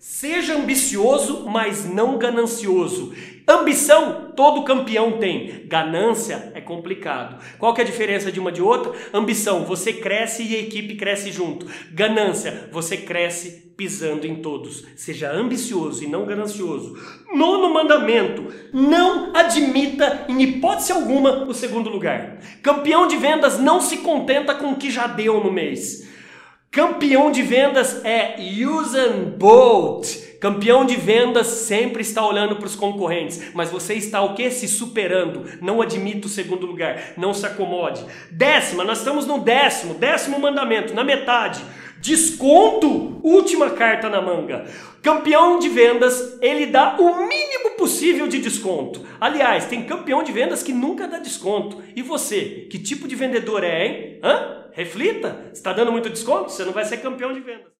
Seja ambicioso, mas não ganancioso. Ambição, todo campeão tem. Ganância é complicado. Qual que é a diferença de uma de outra? Ambição, você cresce e a equipe cresce junto. Ganância, você cresce pisando em todos. Seja ambicioso e não ganancioso. Nono mandamento: não admita em hipótese alguma o segundo lugar. Campeão de vendas não se contenta com o que já deu no mês. Campeão de vendas é Usain Bolt. Campeão de vendas sempre está olhando para os concorrentes, mas você está o que? Se superando. Não admita o segundo lugar, não se acomode. Décima, nós estamos no décimo, décimo mandamento, na metade. Desconto, última carta na manga. Campeão de vendas, ele dá o mínimo possível de desconto. Aliás, tem campeão de vendas que nunca dá desconto. E você, que tipo de vendedor é, hein? Reflita. Está dando muito desconto? Você não vai ser campeão de vendas.